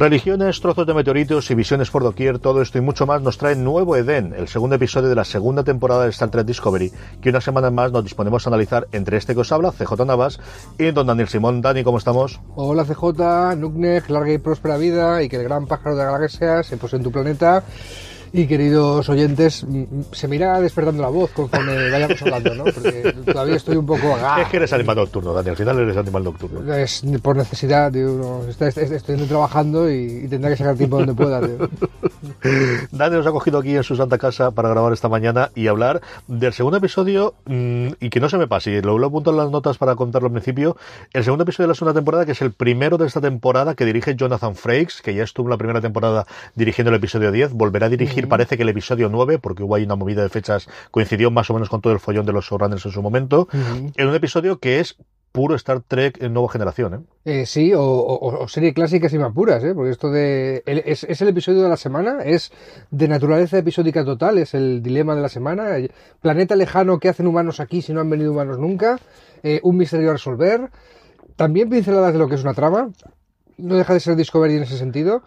Religiones, trozos de meteoritos y visiones por doquier, todo esto y mucho más nos trae Nuevo Edén, el segundo episodio de la segunda temporada de Star Trek Discovery, que una semana más nos disponemos a analizar entre este que os habla, CJ Navas, y don Daniel Simón. Dani, ¿cómo estamos? Hola CJ, Nuknek, larga y próspera vida y que el gran pájaro de la galaxia se pose en tu planeta y queridos oyentes, se me irá despertando la voz conforme vayamos hablando, ¿no? Porque todavía estoy un poco... Es que eres animal nocturno, Daniel, al final eres animal nocturno. Es por necesidad, tío, estoy, trabajando y, tendrá que sacar tiempo donde pueda, tío. Daniel nos ha cogido aquí en su santa casa para grabar esta mañana y hablar del segundo episodio, mm, y que no se me pase, lo, lo apunto en las notas para contarlo al principio, el segundo episodio de la segunda temporada, que es el primero de esta temporada que dirige Jonathan Frakes, que ya estuvo en la primera temporada dirigiendo el episodio 10, volverá a dirigir parece que el episodio 9, porque hubo ahí una movida de fechas, coincidió más o menos con todo el follón de los showrunners en su momento, en un episodio que es puro Star Trek en nueva generación, ¿eh? eh sí, o, serie clásica y más puras, ¿eh? Porque esto de... es, el episodio de la semana, es de naturaleza episódica total, es el dilema de la semana. Planeta lejano, ¿qué hacen humanos aquí si no han venido humanos nunca? Eh, un misterio a resolver. También pinceladas de lo que es una trama. No deja de ser Discovery en ese sentido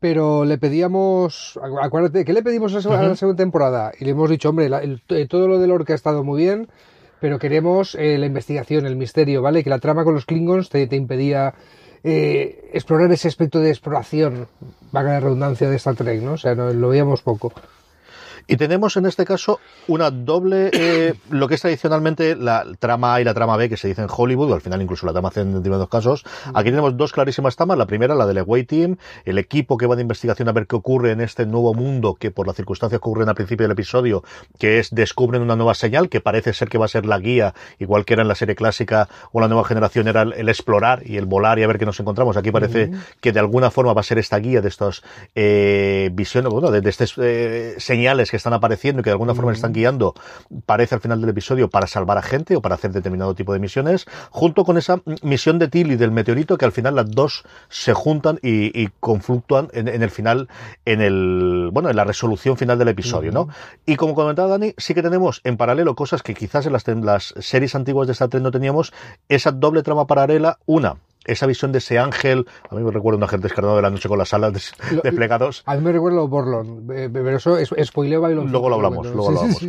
pero le pedíamos, acuérdate, ¿qué le pedimos a la, segunda temporada? Y le hemos dicho, hombre, eh, todo lo del Orca ha estado muy bien, pero queremos eh, la investigación, el misterio, ¿vale? Que la trama con los Klingons te, impedía eh, explorar ese aspecto de exploración, vaga la redundancia de Star Trek, ¿no? O sea, no, lo veíamos poco. Y tenemos en este caso una doble, eh, lo que es tradicionalmente la trama A y la trama B que se dice en Hollywood, o al final incluso la trama C en determinados casos. Aquí tenemos dos clarísimas tramas. La primera, la del Away Team, el equipo que va de investigación a ver qué ocurre en este nuevo mundo que por las circunstancias que ocurren al principio del episodio, que es descubren una nueva señal que parece ser que va a ser la guía, igual que era en la serie clásica o la nueva generación era el, explorar y el volar y a ver qué nos encontramos. Aquí parece que de alguna forma va a ser esta guía de estas eh, visiones, bueno, de, estas eh, señales que están apareciendo y que de alguna forma le están guiando, parece al final del episodio, para salvar a gente o para hacer determinado tipo de misiones, junto con esa misión de Tilly del meteorito, que al final las dos se juntan y, y confluctúan en, el final, en el, bueno, en la resolución final del episodio, ¿no? Y como comentaba Dani, sí que tenemos en paralelo cosas que quizás en las, en las series antiguas de Star Trek no teníamos, esa doble trama paralela, una, esa visión de ese ángel, a mí me recuerda un agente descarnado de la noche con las alas desplegados. A mí me recuerda a Borlon, eh, pero eso es spoileo y Luego lo hablamos, luego lo hablamos.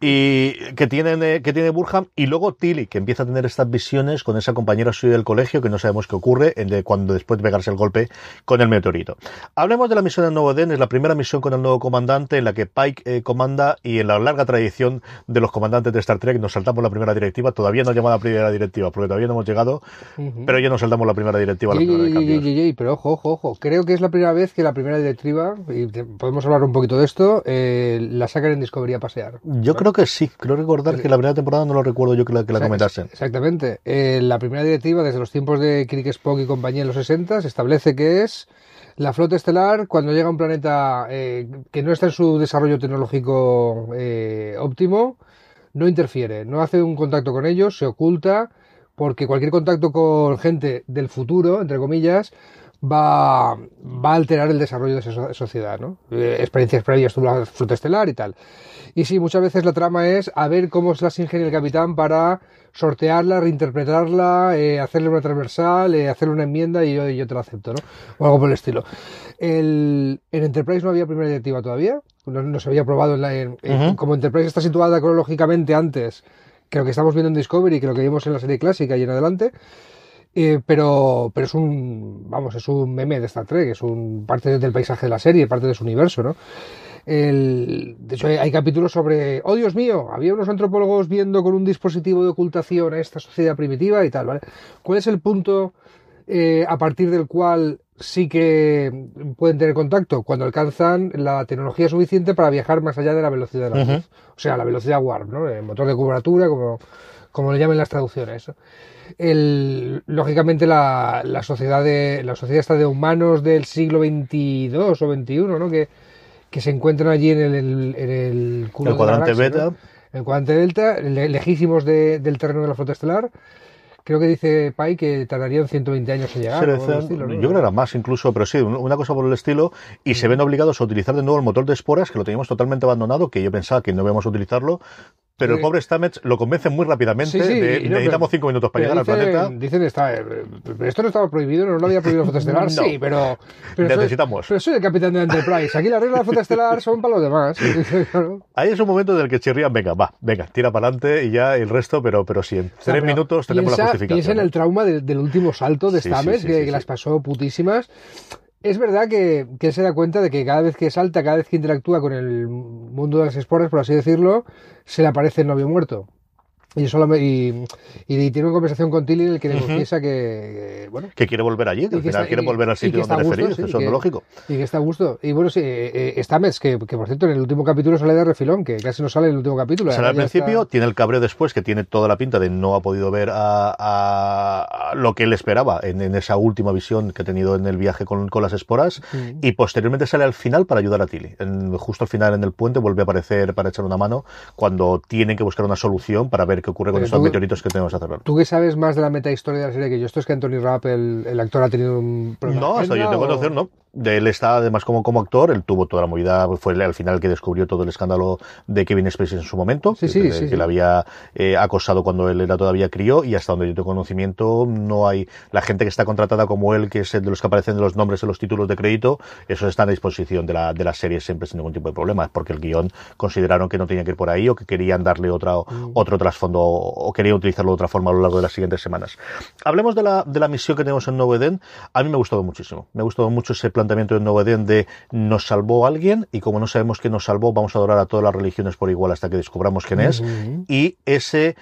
y que tiene, eh, que tiene Burham, y luego Tilly, que empieza a tener estas visiones con esa compañera suya del colegio, que no sabemos qué ocurre, de cuando después de pegarse el golpe con el meteorito. Hablemos de la misión del Nuevo Den, es la primera misión con el nuevo comandante en la que Pike eh, comanda y en la larga tradición de los comandantes de Star Trek nos saltamos la primera directiva, todavía no llamada primera directiva, porque todavía no hemos llegado, pero ya nos damos la primera directiva. la primera pero ojo, ojo, ojo. Creo que es la primera vez que la primera directiva, y podemos hablar un poquito de esto, eh, la sacan en Discovery a pasear. Yo creo que sí. Creo recordar que la primera temporada no lo recuerdo yo que la, que la comentasen. Exactamente. Eh, la primera directiva, desde los tiempos de Kirk Spock y compañía en los 60, se establece que es la flota estelar, cuando llega a un planeta eh, que no está en su desarrollo tecnológico óptimo, no interfiere, no hace un contacto con ellos, se oculta porque cualquier contacto con gente del futuro, entre comillas, va, va a alterar el desarrollo de esa sociedad, ¿no? Eh, experiencias previas tuvo la flota estelar y tal. Y sí, muchas veces la trama es a ver cómo se las ingenia el capitán para sortearla, reinterpretarla, eh, hacerle una transversal, eh, hacerle una enmienda y yo, yo te la acepto, ¿no? O algo por el estilo. El, en Enterprise no había primera directiva todavía, no, se había probado en la, como Enterprise está situada cronológicamente antes que lo que estamos viendo en Discovery, que lo que vimos en la serie clásica y en adelante. Eh, pero, pero es un, vamos, es un meme de Star Trek, es un parte del paisaje de la serie, parte de su universo, ¿no? El, de hecho, hay, capítulos sobre, oh Dios mío, había unos antropólogos viendo con un dispositivo de ocultación a esta sociedad primitiva y tal, ¿vale? ¿Cuál es el punto eh, a partir del cual sí que pueden tener contacto cuando alcanzan la tecnología suficiente para viajar más allá de la velocidad de la luz. O sea, la velocidad warp, ¿no? El motor de cubratura, como, como le llamen las traducciones. El, lógicamente la, la, sociedad de la sociedad está de humanos del siglo XXII o XXI, ¿no? Que, que se encuentran allí en el, en el, cuadrante beta. El cuadrante delta, lejísimos del terreno de la flota estelar creo que dice Pai que tardarían 120 años en llegar. Decían- estilo, ¿no? Yo creo que era más incluso, pero sí, un- una cosa por el estilo, y se ven obligados a utilizar de nuevo el motor de esporas, que lo teníamos totalmente abandonado, que yo pensaba que no íbamos a utilizarlo, pero el pobre Stamets lo convence muy rápidamente Sí, sí, de no, necesitamos pero- cinco minutos para llegar al dicen, planeta. Dicen está, eh, esto no estaba prohibido, no lo había prohibido la flota estelar. No. Sí, pero, pero soy- Necesitamos. pero soy el capitán de Enterprise. Aquí las reglas de la flota estelar son para los demás. Ahí es un momento en el que chirrían, venga, va, venga, tira para adelante y ya el resto, pero, pero sí, en tres minutos tenemos piensa, la justificación. Piensa en el trauma del, del último salto de Stamets, que, que las pasó putísimas. Es verdad que, que se da cuenta de que cada vez que salta, cada vez que interactúa con el mundo de las esporas, por así decirlo, se le aparece el novio muerto. Y, solo y, y tiene una conversación con Tilly en el que le que, que, bueno, Que quiere volver allí, que al final está- quiere volver al sitio está donde gusto, feliz, sí, eso que- es lógico. y que está a gusto. Y bueno, sí, eh, eh, Stamets, que, que por cierto en el último capítulo sale de refilón, que casi no sale en el último capítulo. Sale al Ya principio, está- tiene el cabreo después, que tiene toda la pinta de no ha podido ver a, a- a lo que él esperaba en, en esa última visión que ha tenido en el viaje con, con las esporas, y posteriormente sale al final para ayudar a Tilly. En- justo al final en el puente vuelve a aparecer para echar una mano cuando tienen que buscar una solución para ver qué ocurre con Pero esos tú- meteoritos que tenemos a cerrar. ¿Tú que sabes más de la meta historia de la serie que yo? ¿Esto es que Anthony Rapp, el, el actor, ha tenido un problema No, hasta yo o- conocer, no. De Él está además como, como actor, él tuvo toda la movida, fue al final el que descubrió todo el escándalo de Kevin Spacey en su momento, Sí, que, sí, sí, que le había eh, acosado cuando él era todavía crío y hasta donde yo tengo conocimiento no hay la gente que está contratada como él, que es el de los que aparecen en los nombres en los títulos de crédito, esos están a disposición de la, de la serie siempre sin ningún tipo de problema, es porque el guion consideraron que no tenía que ir por ahí o que querían darle otra, Mm. otro trasfondo o querían utilizarlo de otra forma a lo largo de las siguientes semanas. Hablemos de la, de la misión que tenemos en Nuevo Edén. A mí me ha gustado muchísimo. Me ha gustado mucho ese planteamiento de Nuevo Edén de nos salvó alguien y como no sabemos quién nos salvó, vamos a adorar a todas las religiones por igual hasta que descubramos quién es. Y ese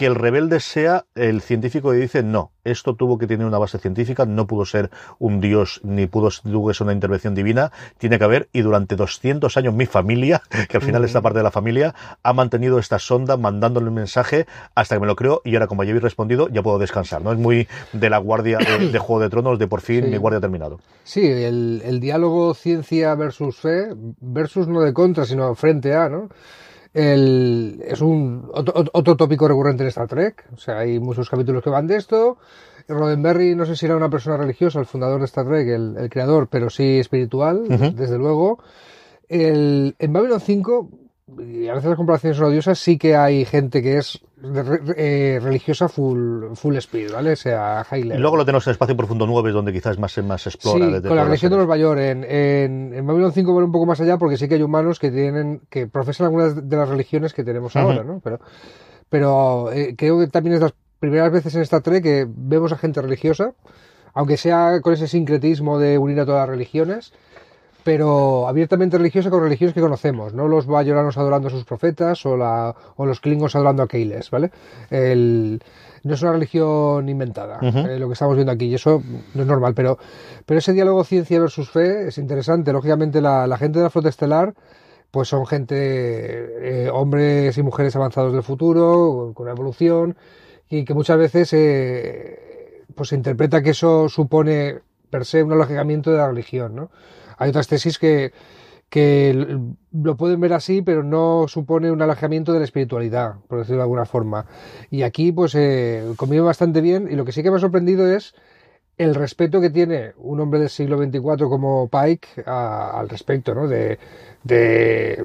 que el rebelde sea el científico que dice no, esto tuvo que tener una base científica, no pudo ser un dios ni pudo ser una intervención divina, tiene que haber y durante 200 años mi familia, que al final esta parte de la familia, ha mantenido esta sonda mandándole un mensaje hasta que me lo creo y ahora como ya habéis respondido ya puedo descansar, ¿no? Es muy de la guardia de, de Juego de Tronos de por fin Sí. mi guardia ha terminado. Sí, el, el diálogo ciencia versus fe, versus no de contra, sino frente a, ¿no? El, es un otro, otro tópico recurrente en Star Trek. O sea, hay muchos capítulos que van de esto. Roddenberry, no sé si era una persona religiosa, el fundador de Star Trek, el, el creador, pero sí espiritual, desde luego. El, en Babylon 5, y a veces las comparaciones son odiosas, sí que hay gente que es eh, religiosa full, full speed, ¿vale? O sea, high Y level. luego lo tenemos en Espacio Profundo 9, donde quizás más, más explora. Sí, con la religión de. Nueva York. En, en, en Babylon 5 van un poco más allá porque sí que hay humanos que tienen que profesan algunas de las religiones que tenemos Ujú. ahora, ¿no? Pero, pero eh, creo que también es las primeras veces en Star Trek que vemos a gente religiosa, aunque sea con ese sincretismo de unir a todas las religiones, pero abiertamente religiosa con religiones que conocemos, no los bayoranos adorando a sus profetas o, la, o los klingons adorando a Keiles, ¿vale? El, no es una religión inventada, eh, lo que estamos viendo aquí, y eso no es normal, pero, pero ese diálogo ciencia versus fe es interesante. Lógicamente, la, la gente de la flota estelar, pues son gente, eh, hombres y mujeres avanzados del futuro, con una evolución, y que muchas veces eh, pues se interpreta que eso supone per se un alojamiento de la religión, ¿no? Hay otras tesis que, que lo pueden ver así, pero no supone un alejamiento de la espiritualidad, por decirlo de alguna forma. Y aquí, pues, eh, convive bastante bien, y lo que sí que me ha sorprendido es el respeto que tiene un hombre del siglo XXIV como Pike a- al respecto, ¿no? De, de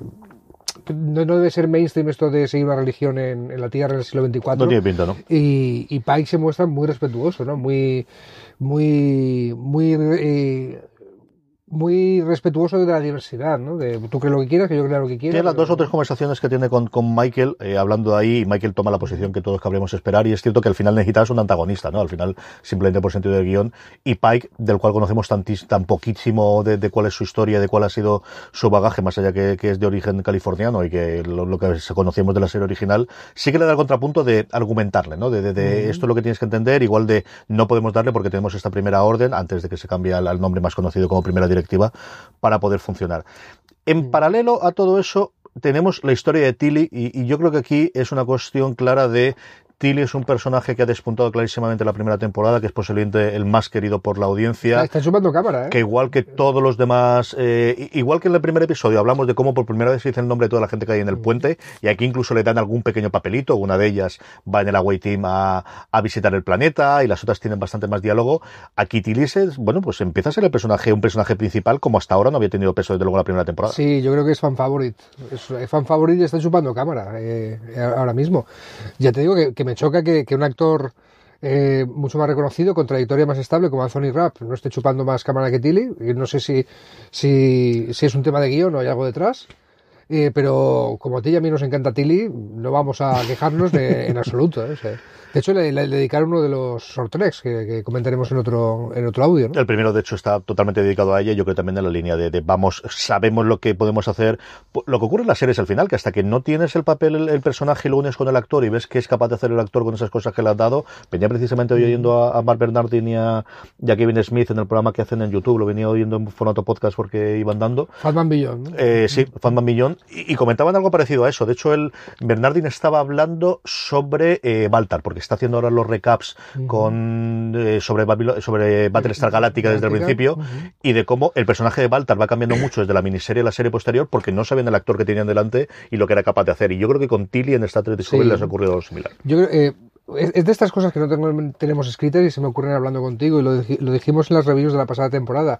no, no debe ser mainstream esto de seguir una religión en, en la Tierra en el siglo XXIV. No tiene pinta, ¿no? Y, y Pike se muestra muy respetuoso, ¿no? Muy, muy, muy, eh, muy respetuoso de la diversidad, ¿no? De tú crees lo que quieras, que yo crea lo que quiera. Tiene las pero- dos o tres conversaciones que tiene con, con Michael, eh, hablando de ahí, y Michael toma la posición que todos cabríamos esperar, y es cierto que al final necesitas un antagonista, ¿no? Al final, simplemente por sentido del guion, y Pike, del cual conocemos tantis- tan poquísimo de, de cuál es su historia, de cuál ha sido su bagaje, más allá que, que es de origen californiano y que lo, lo que se conocemos de la serie original, sí que le da el contrapunto de argumentarle, ¿no? De, de- de esto es lo que tienes que entender, igual de no podemos darle porque tenemos esta primera orden, antes de que se cambie al, al nombre más conocido como primera directiva, para poder funcionar. En paralelo a todo eso, tenemos la historia de Tilly y, y yo creo que aquí es una cuestión clara de Tilly es un personaje que ha despuntado clarísimamente la primera temporada, que es posiblemente el más querido por la audiencia. Está sumando cámara, ¿eh? Que igual que todos los demás, eh, igual que en el primer episodio, hablamos de cómo por primera vez se dice el nombre de toda la gente que hay en el puente, y aquí incluso le dan algún pequeño papelito. Una de ellas va en el Away Team a, a visitar el planeta, y las otras tienen bastante más diálogo. Aquí Tilly es, bueno, pues empieza a ser el personaje, un personaje principal, como hasta ahora no había tenido peso desde luego la primera temporada. Sí, yo creo que es fan favorite. Es fan favorite y está chupando cámara eh, ahora mismo. Ya te digo que, que me choca que, un actor eh, mucho más reconocido, con trayectoria más estable, como Anthony Rapp, no esté chupando más cámara que Tilly. No sé si, si, si es un tema de guion o hay algo detrás. Eh, pero como a ti y a mí nos encanta Tilly, no vamos a quejarnos de, en absoluto. ¿eh? O sea, de hecho, le, le, dedicaron uno de los short tracks que, que, comentaremos en otro, en otro audio. ¿no? El primero, de hecho, está totalmente dedicado a ella. Yo creo también en la línea de, de, vamos, sabemos lo que podemos hacer. Lo que ocurre en las series al final, que hasta que no tienes el papel, el, el personaje lo unes con el actor y ves que es capaz de hacer el actor con esas cosas que le has dado. Venía precisamente hoy oyendo a, a Mark Bernardin y a, y a, Kevin Smith en el programa que hacen en YouTube. Lo venía oyendo en formato podcast porque iban dando. Fatman Billón. ¿no? Eh, sí, Fatman Billón. Y, y, comentaban algo parecido a eso. De hecho, el Bernardin estaba hablando sobre eh, Baltar, porque está haciendo ahora los recaps uh -huh. con eh, sobre, Babil sobre Battlestar Galáctica desde el principio uh -huh. y de cómo el personaje de Baltar va cambiando mucho desde la miniserie a la serie posterior porque no sabían el actor que tenían delante y lo que era capaz de hacer. Y yo creo que con Tilly en Star Trek Discovery sí. les ha ocurrido algo similar. Yo creo, eh, es de estas cosas que no tengo, tenemos escritas y se me ocurren hablando contigo y lo, lo dijimos en las reviews de la pasada temporada.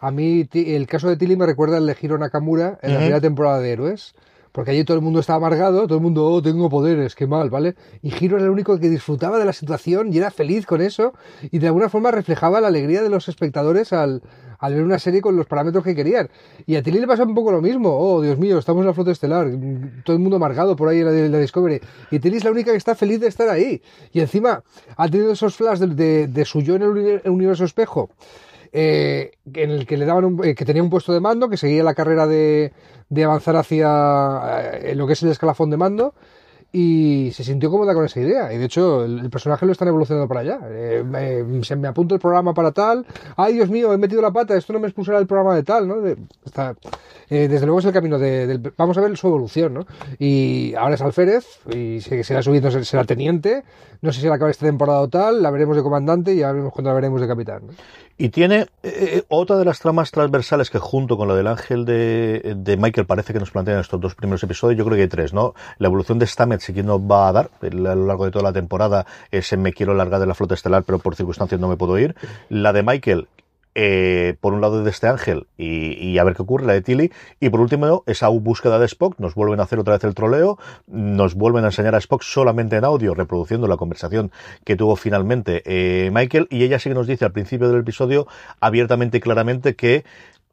A mí el caso de Tilly me recuerda al de Hiro Nakamura en uh -huh. la primera temporada de Héroes porque allí todo el mundo estaba amargado, todo el mundo, oh, tengo poderes, qué mal, ¿vale? Y Hiro era el único que disfrutaba de la situación y era feliz con eso, y de alguna forma reflejaba la alegría de los espectadores al, al ver una serie con los parámetros que querían. Y a Tilly le pasa un poco lo mismo, oh, Dios mío, estamos en la flota estelar, todo el mundo amargado por ahí en la, en la Discovery, y Tilly es la única que está feliz de estar ahí. Y encima ha tenido esos flashes de, de, de su yo en el universo espejo, eh, en el que le daban un, eh, que tenía un puesto de mando, que seguía la carrera de, de avanzar hacia eh, lo que es el escalafón de mando y se sintió cómoda con esa idea. Y de hecho, el, personaje lo están evolucionando para allá. Eh, se me apunto el programa para tal. Ay, Dios mío, he metido la pata, esto no me expulsará el programa de tal, ¿no? Está, desde luego es el camino de. Vamos a ver su evolución, ¿no? Y ahora es alférez y se, será subiendo, será teniente. No sé si la acaba esta temporada o tal, la veremos de comandante y ya veremos cuando la veremos de capitán. Y tiene eh, otra de las tramas transversales que junto con la del ángel de, de, Michael parece que nos plantean estos dos primeros episodios, yo creo que hay tres, ¿no? La evolución de Stamets y quién nos va a dar a lo largo de toda la temporada ese me quiero largar de la flota estelar pero por circunstancias no me puedo ir. La de Michael, eh, por un lado de este ángel y, a ver qué ocurre, la de Tilly, y por último esa búsqueda de Spock, nos vuelven a hacer otra vez el troleo, nos vuelven a enseñar a Spock solamente en audio, reproduciendo la conversación que tuvo finalmente eh, Michael, y ella sí que nos dice al principio del episodio abiertamente y claramente que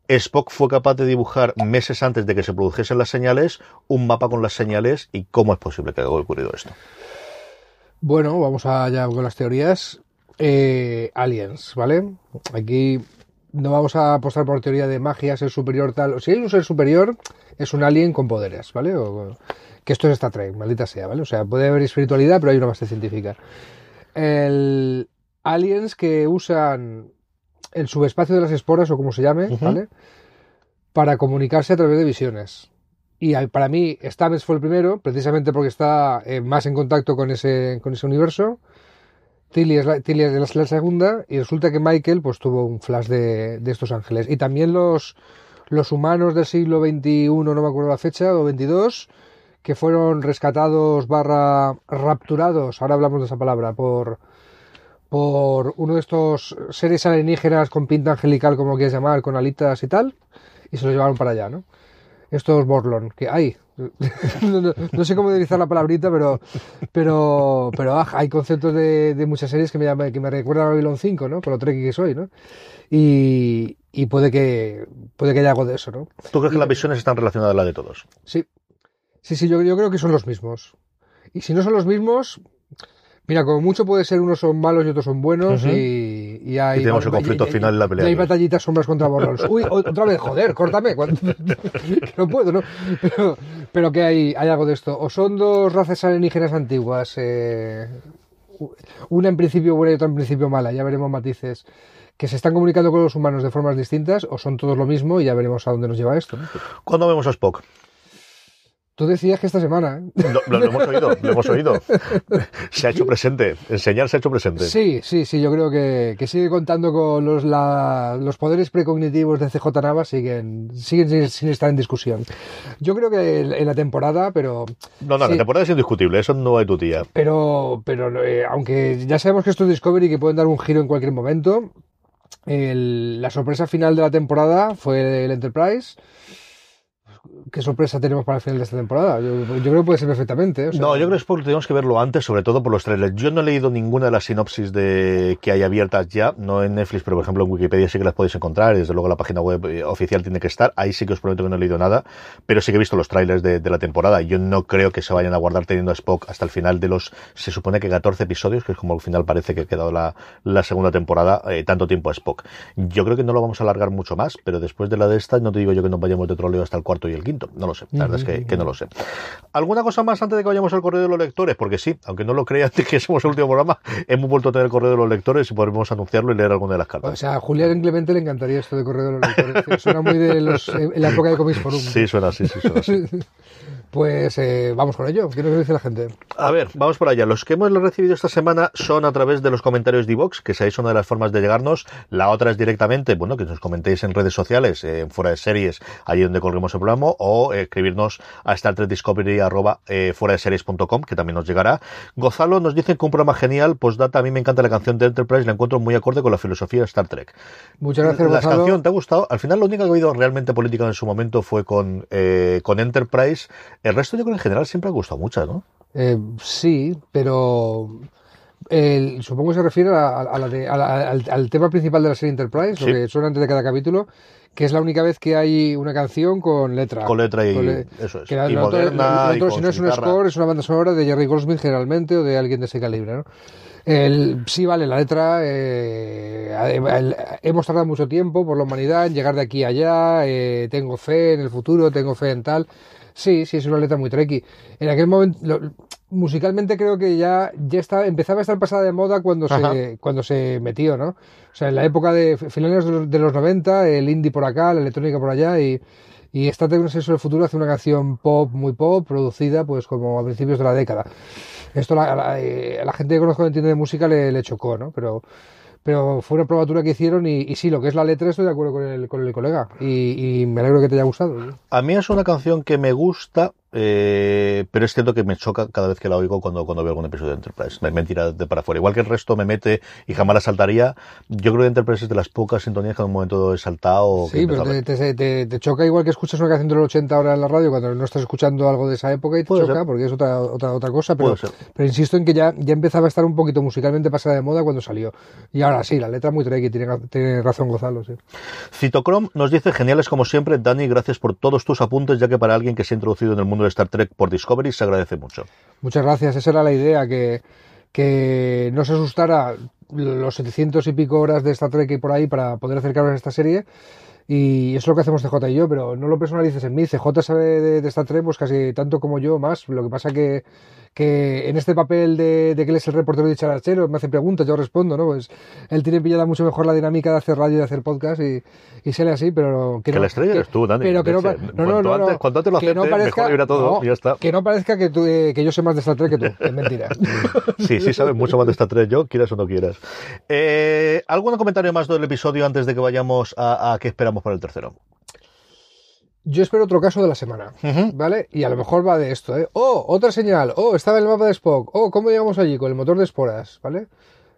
Spock fue capaz de dibujar meses antes de que se produjesen las señales un mapa con las señales y cómo es posible que haya ocurrido esto. Bueno, vamos allá con las teorías. Eh, aliens, ¿vale? Aquí no vamos a apostar por teoría de magia, ser superior tal. Si hay un ser superior, es un alien con poderes, ¿vale? O, que esto es Star Trek, maldita sea, ¿vale? O sea, puede haber espiritualidad, pero hay una base científica. El aliens que usan el subespacio de las esporas, o como se llame, uh -huh. ¿vale? Para comunicarse a través de visiones. Y para mí, Stamets fue el primero, precisamente porque está eh, más en contacto con ese, con ese universo. Tilly es, la, la, segunda y resulta que Michael pues tuvo un flash de, de, estos ángeles. Y también los, los humanos del siglo XXI, no me acuerdo la fecha, o 22, que fueron rescatados barra rapturados, ahora hablamos de esa palabra, por, por uno de estos seres alienígenas con pinta angelical, como quieras llamar, con alitas y tal, y se los llevaron para allá, ¿no? Estos Borlon, que hay, no, no, no, sé cómo utilizar la palabrita, pero pero pero ah, hay conceptos de, de, muchas series que me, llaman, que me recuerdan a Babylon 5, ¿no? Por lo treki que soy, ¿no? Y, y, puede que puede que haya algo de eso, ¿no? ¿Tú crees que las visiones están relacionadas a la de todos? Sí. Sí, sí, yo, yo creo que son los mismos. Y si no son los mismos, Mira, como mucho puede ser unos son malos y otros son buenos uh -huh. y, y, hay... Y tenemos el conflicto y, final en la pelea. Y hay batallitas sombras contra borrones. Uy, otra vez, joder, córtame. no puedo, ¿no? Pero, pero que hay, hay algo de esto. O son dos razas alienígenas antiguas, eh, una en principio buena y otra en principio mala, ya veremos matices que se están comunicando con los humanos de formas distintas o son todos lo mismo y ya veremos a dónde nos lleva esto. ¿no? ¿Cuándo vemos a Spock? Tú decías que esta semana. ¿eh? Lo, lo- lo hemos oído, lo hemos oído. Se ha hecho presente. Enseñar se ha hecho presente. Sí, sí, sí, yo creo que, que sigue contando con los, la- los poderes precognitivos de CJ Navas, siguen, siguen sin, sin estar en discusión. Yo creo que en, la temporada, pero, No, no, Sí. la temporada es indiscutible, eso no hay tu tía. pero, pero eh, aunque ya sabemos que esto es Discovery y que pueden dar un giro en cualquier momento, el- la sorpresa final de la temporada fue el Enterprise. ¿Qué sorpresa tenemos para el final de esta temporada? Yo, yo creo que puede ser perfectamente. ¿eh? O sea, No, yo creo que tenemos que verlo antes, sobre todo por los trailers. Yo no he leído ninguna de las sinopsis de que hay abiertas ya, no en Netflix, pero por ejemplo en Wikipedia sí que las podéis encontrar, y desde luego la página web eh, oficial tiene que estar. Ahí sí que os prometo que no he leído nada, pero sí que he visto los trailers de, de la temporada. Yo no creo que se vayan a guardar teniendo a Spock hasta el final de los, se supone que 14 episodios, que es como al final parece que ha quedado la, la segunda temporada, eh, tanto tiempo a Spock. Yo creo que no lo vamos a alargar mucho más, pero después de la de esta, no te digo yo que nos vayamos de troleo hasta el cuarto y el quinto. No lo sé, la verdad es que, que no lo sé. ¿Alguna cosa más antes de que vayamos al correo de los lectores? Porque sí, aunque no lo crean de que somos el último programa, hemos vuelto a tener el correo de los lectores y podremos anunciarlo y leer alguna de las O cartas. sea, a Julián Clemente le encantaría esto de correo de los lectores. Suena muy de los, en la época de Comics Forum. Sí, suena así, sí, suena así. Pues eh, vamos con ello. ¿Qué nos dice la gente? A ver, vamos por allá. Los que hemos recibido esta semana son a través de los comentarios de iVox, que es una de las formas de llegarnos. La otra es directamente, bueno, que nos comentéis en redes sociales, eh, en fuera de series, allí donde colguemos el programa, o escribirnos a Star Trek Discovery arroba, eh, fuera de series.com, que también nos llegará. Gozalo nos dice que un programa genial, postdata, a mí me encanta la canción de Enterprise, la encuentro muy acorde con la filosofía de Star Trek. Muchas gracias, La Gonzalo. canción te ha gustado. Al final, lo único que ha habido realmente política en su momento fue con, eh, con Enterprise. El resto, yo creo que en general siempre ha gustado mucho, ¿no? Eh, sí, pero el- supongo que se refiere a, a la de- a la- al, al tema principal de la serie Enterprise, Sí. lo que suena antes de cada capítulo, que es la única vez que hay una canción con letra. Con letra y Con le- eso es. que la- y otro- moderna, y si no es un guitarra. score, es una banda sonora de Jerry Goldsmith generalmente o de alguien de ese calibre, ¿no? El, sí, vale, la letra. eh, el- hemos tardado mucho tiempo por la humanidad en llegar de aquí a allá. eh, tengo fe en el futuro, tengo fe en tal. Sí, sí, es una letra muy tricky. En aquel momento, lo- musicalmente creo que ya, ya está, empezaba a estar pasada de moda cuando Ajá. se, cuando se metió, ¿no? O sea, en la época de finales de los, de los 90, el indie por acá, la electrónica por allá y. Y Star Trek Universo del Futuro hace una canción pop, muy pop, producida pues como a principios de la década. Esto la- a la, eh, la gente que conozco que entiende de música le, le chocó, ¿no? Pero, pero fue una probatura que hicieron y, y sí, lo que es la letra estoy de acuerdo con el, con el colega. Y, y me alegro que te haya gustado. A mí es una canción que me gusta, eh, pero es cierto que me choca cada vez que la oigo cuando, cuando veo algún episodio de Enterprise. Me, me tira de para afuera. Igual que el resto me mete y jamás la saltaría. Yo creo que Enterprise es de las pocas sintonías que en un momento he saltado. Sí, pero te, te- te- te choca igual que escuchas una canción de los 80 ahora en la radio cuando no estás escuchando algo de esa época y te Puede choca ser. porque es otra, otra, otra cosa. Pero, pero insisto en que ya, ya empezaba a estar un poquito musicalmente pasada de moda cuando salió. Y ahora sí, la letra muy tricky, tiene, tiene razón Gonzalo. Sí. Citocrom nos dice, geniales como siempre, Dani, gracias por todos tus apuntes, ya que para alguien que se ha introducido en el mundo de Star Trek por Discovery se agradece mucho. Muchas gracias, esa era la idea, que, que no se asustara los 700 y pico horas de Star Trek y por ahí para poder acercarnos a esta serie. Y eso es lo que hacemos CJ y yo, pero no lo personalices en mí. CJ sabe de, de Star Trek pues casi tanto como yo, más. Lo que pasa que, que en este papel de, de que él es el reportero de Charachero, me hace preguntas, yo respondo, ¿no? Pues él tiene pillada mucho mejor la dinámica de hacer radio y de hacer podcast y, y sale así, pero que, Que no- la estrella que- eres tú, Dani. Pero que no, no, no, Cuanto no, antes- cuanto antes lo aceptes, mejor irá todo, y ya está. Que no parezca que, tú, eh, que yo sé más de Star Trek que tú, es mentira. Sí, sí, sabes mucho más de Star Trek, yo, quieras o no quieras. Eh, ¿Algún comentario más del episodio antes de que vayamos a, a qué esperamos para el tercero? Yo espero otro caso de la semana, Ujú. ¿vale? Y a lo mejor va de esto, ¿eh? Oh, otra señal. Oh, estaba en el mapa de Spock. Oh, ¿cómo llegamos allí? Con el motor de esporas, ¿vale?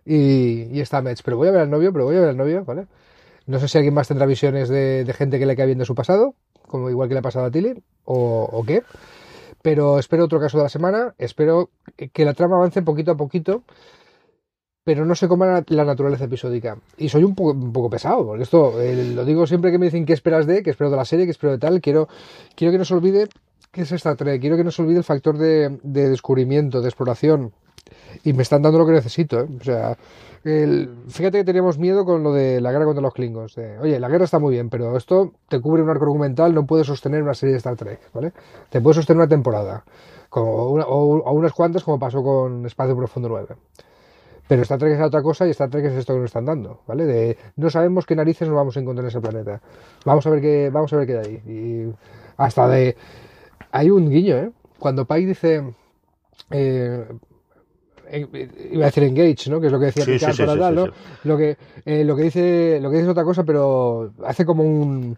Y, y está Metz. Pero voy a ver al novio, pero voy a ver al novio, ¿vale? No sé si alguien más tendrá visiones de, de gente que le cae bien de su pasado, como igual que le ha pasado a Tilly, o, o qué. Pero espero otro caso de la semana. Espero que la trama avance poquito a poquito pero no cómo era la naturaleza episódica. Y soy un poco, pesado, porque esto eh, lo digo siempre que me dicen qué esperas de, qué espero de la serie, qué espero de tal. Quiero, quiero que no se olvide qué es esta Trek, quiero que no se olvide el factor de, de descubrimiento, de exploración. Y me están dando lo que necesito, ¿eh? O sea, fíjate que teníamos miedo con lo de la guerra contra los Klingons. Oye, la guerra está muy bien, pero esto te cubre un arco argumental, no puede sostener una serie de Star Trek, ¿vale? Te puede sostener una temporada, como una- o unas cuantas, como pasó con Espacio Profundo 9. Pero Star Trek es otra cosa y Star Trek es esto que nos están dando, ¿vale? De, no sabemos qué narices nos vamos a encontrar en ese planeta. Vamos a ver qué, vamos a ver qué hay ahí. Y hasta de hay un guiño, ¿eh? Cuando Pike dice. Eh, eh, iba a decir engage, ¿no? Que es lo que decía Sí, Picard sí, sí, para sí, tal, sí, ¿no? Lo que eh, lo que dice lo que dice es otra cosa, pero hace como un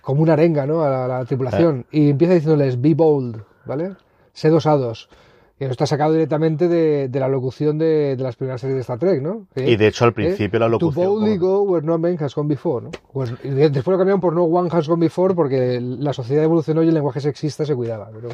como una arenga, ¿no? A la, a la tripulación Eh. y empieza diciéndoles be bold, ¿vale? Sed osados. Que está sacado directamente de, de la locución de, de las primeras series de Star Trek, ¿no? Y de hecho, al principio la To locución. boldly go where no man has gone before, ¿no? Pues- después lo cambiaron por no one has gone before porque la sociedad evolucionó y el lenguaje sexista se cuidaba. Pero,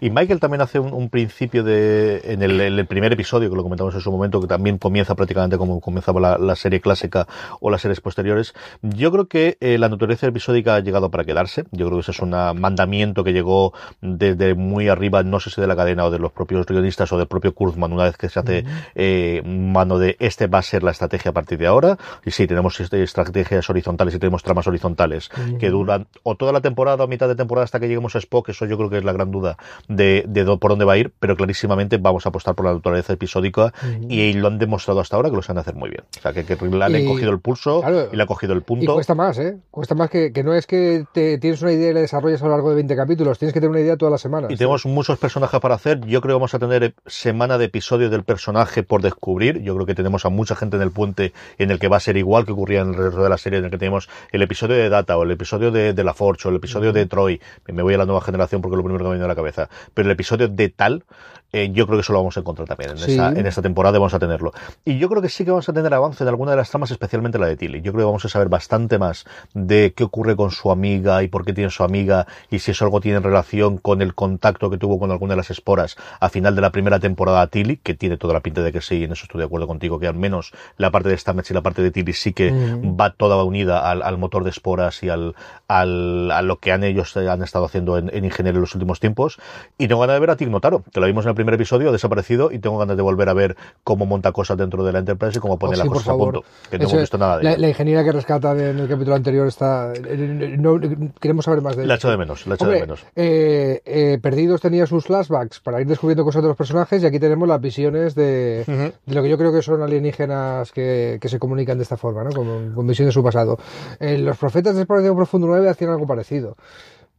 Y Michael también hace un, un principio de. En el, en el primer episodio, que lo comentamos en su momento, que también comienza prácticamente como comenzaba la, la serie clásica o las series posteriores. Yo creo que eh, la naturaleza episódica ha llegado para quedarse. Yo creo que ese es un mandamiento que llegó desde muy arriba, no sé si de la cadena o de los propios guionistas o del propio Kurzman, una vez que se hace eh, mano de este va a ser la estrategia a partir de ahora. Y sí, tenemos estrategias horizontales y tenemos tramas horizontales que duran o toda la temporada o mitad de temporada hasta que lleguemos a Spock. Eso yo creo que es la gran duda de, de por dónde va a ir, pero clarísimamente vamos a apostar por la naturaleza episódica y lo han demostrado hasta ahora que lo saben hacer muy bien. O sea, que, que le han Y- cogido el pulso claro, y le han cogido el y punto. cuesta más, ¿eh? Cuesta más que, que no es que te, tienes una idea y la desarrollas a lo largo de 20 capítulos, tienes que tener una idea todas las semanas. Y tenemos muchos personajes para hacer. Yo creo que vamos a tener eh, semana de episodios del personaje por descubrir. Yo creo que tenemos a mucha gente en el puente en el que va a ser igual que ocurría en el resto de la serie, en el que tenemos el episodio de Data o el episodio de, de La Forge o el episodio de Troy. Me voy a la nueva generación porque es lo primero que me viene a la cabeza. Pero el episodio de tal, eh, yo creo que eso lo vamos a encontrar también en, Sí. esa- en esta temporada vamos a tenerlo. Y yo creo que sí que vamos a tener avance en alguna de las tramas, especialmente la de Tilly. Yo creo que vamos a saber bastante más de qué ocurre con su amiga y por qué tiene su amiga y si eso algo tiene relación con el contacto que tuvo con alguna de las esporas a final de la primera temporada Tilly, que tiene toda la pinta de que sí, y en eso estoy de acuerdo contigo, que al menos la parte de Stamets y la parte de Tilly sí que Mm. va toda unida al, al motor de esporas y al, al- a lo que han ellos eh, han estado haciendo en, en Ingeniería en los últimos tiempos. Y tengo ganas de ver a Tig Notaro, que lo vimos en el primer episodio, ha desaparecido, y tengo ganas de volver a ver cómo monta cosas dentro de la Enterprise y cómo pone Oh, las sí, por cosas a punto. Que no Eso hemos visto nada de la, la ingeniera que rescata en el capítulo anterior está. eh, no- queremos saber más de La ella. echo de menos, la echo Hombre, de menos. eh, eh, Perdidos tenía sus flashbacks para ir descubriendo cosas de los personajes y aquí tenemos las visiones de, de lo que yo creo que son alienígenas que, que se comunican de esta forma, ¿no? Con, con visiones de su pasado. Eh, los profetas de Exploración Profundo 9 hacían algo parecido,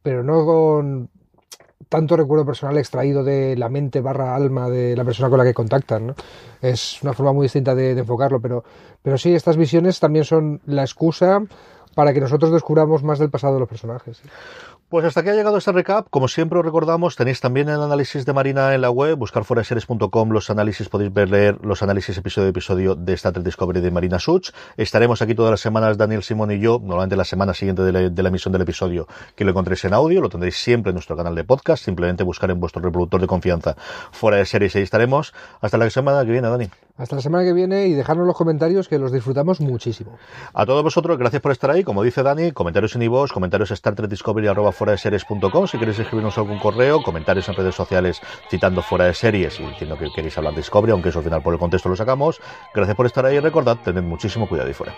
pero no con tanto recuerdo personal extraído de la mente barra alma de la persona con la que contactan, ¿no? Es una forma muy distinta de, de enfocarlo, pero, pero sí, estas visiones también son la excusa para que nosotros descubramos más del pasado de los personajes. ¿sí? Pues hasta aquí ha llegado este recap. Como siempre os recordamos, tenéis también el análisis de Marina en la web, buscar foraseries.com, los análisis, podéis ver, leer los análisis episodio a episodio de Star Trek Discovery de Marina Such. Estaremos aquí todas las semanas, Daniel Simón y yo, normalmente la semana siguiente de la, de la emisión del episodio, que lo encontréis en audio, lo tendréis siempre en nuestro canal de podcast, simplemente buscar en vuestro reproductor de confianza fuera de series y ahí estaremos. Hasta la semana que viene, Dani. Hasta la semana que viene y dejarnos los comentarios que los disfrutamos muchísimo. A todos vosotros, gracias por estar ahí. Como dice Dani, comentarios en iVoox, comentarios Star Trek Discovery arroba fuera. Si queréis escribirnos algún correo, comentarios en redes sociales citando fuera de series y diciendo que queréis hablar de Discovery, aunque eso al final por el contexto lo sacamos. Gracias por estar ahí y recordad, tened muchísimo cuidado y fuera.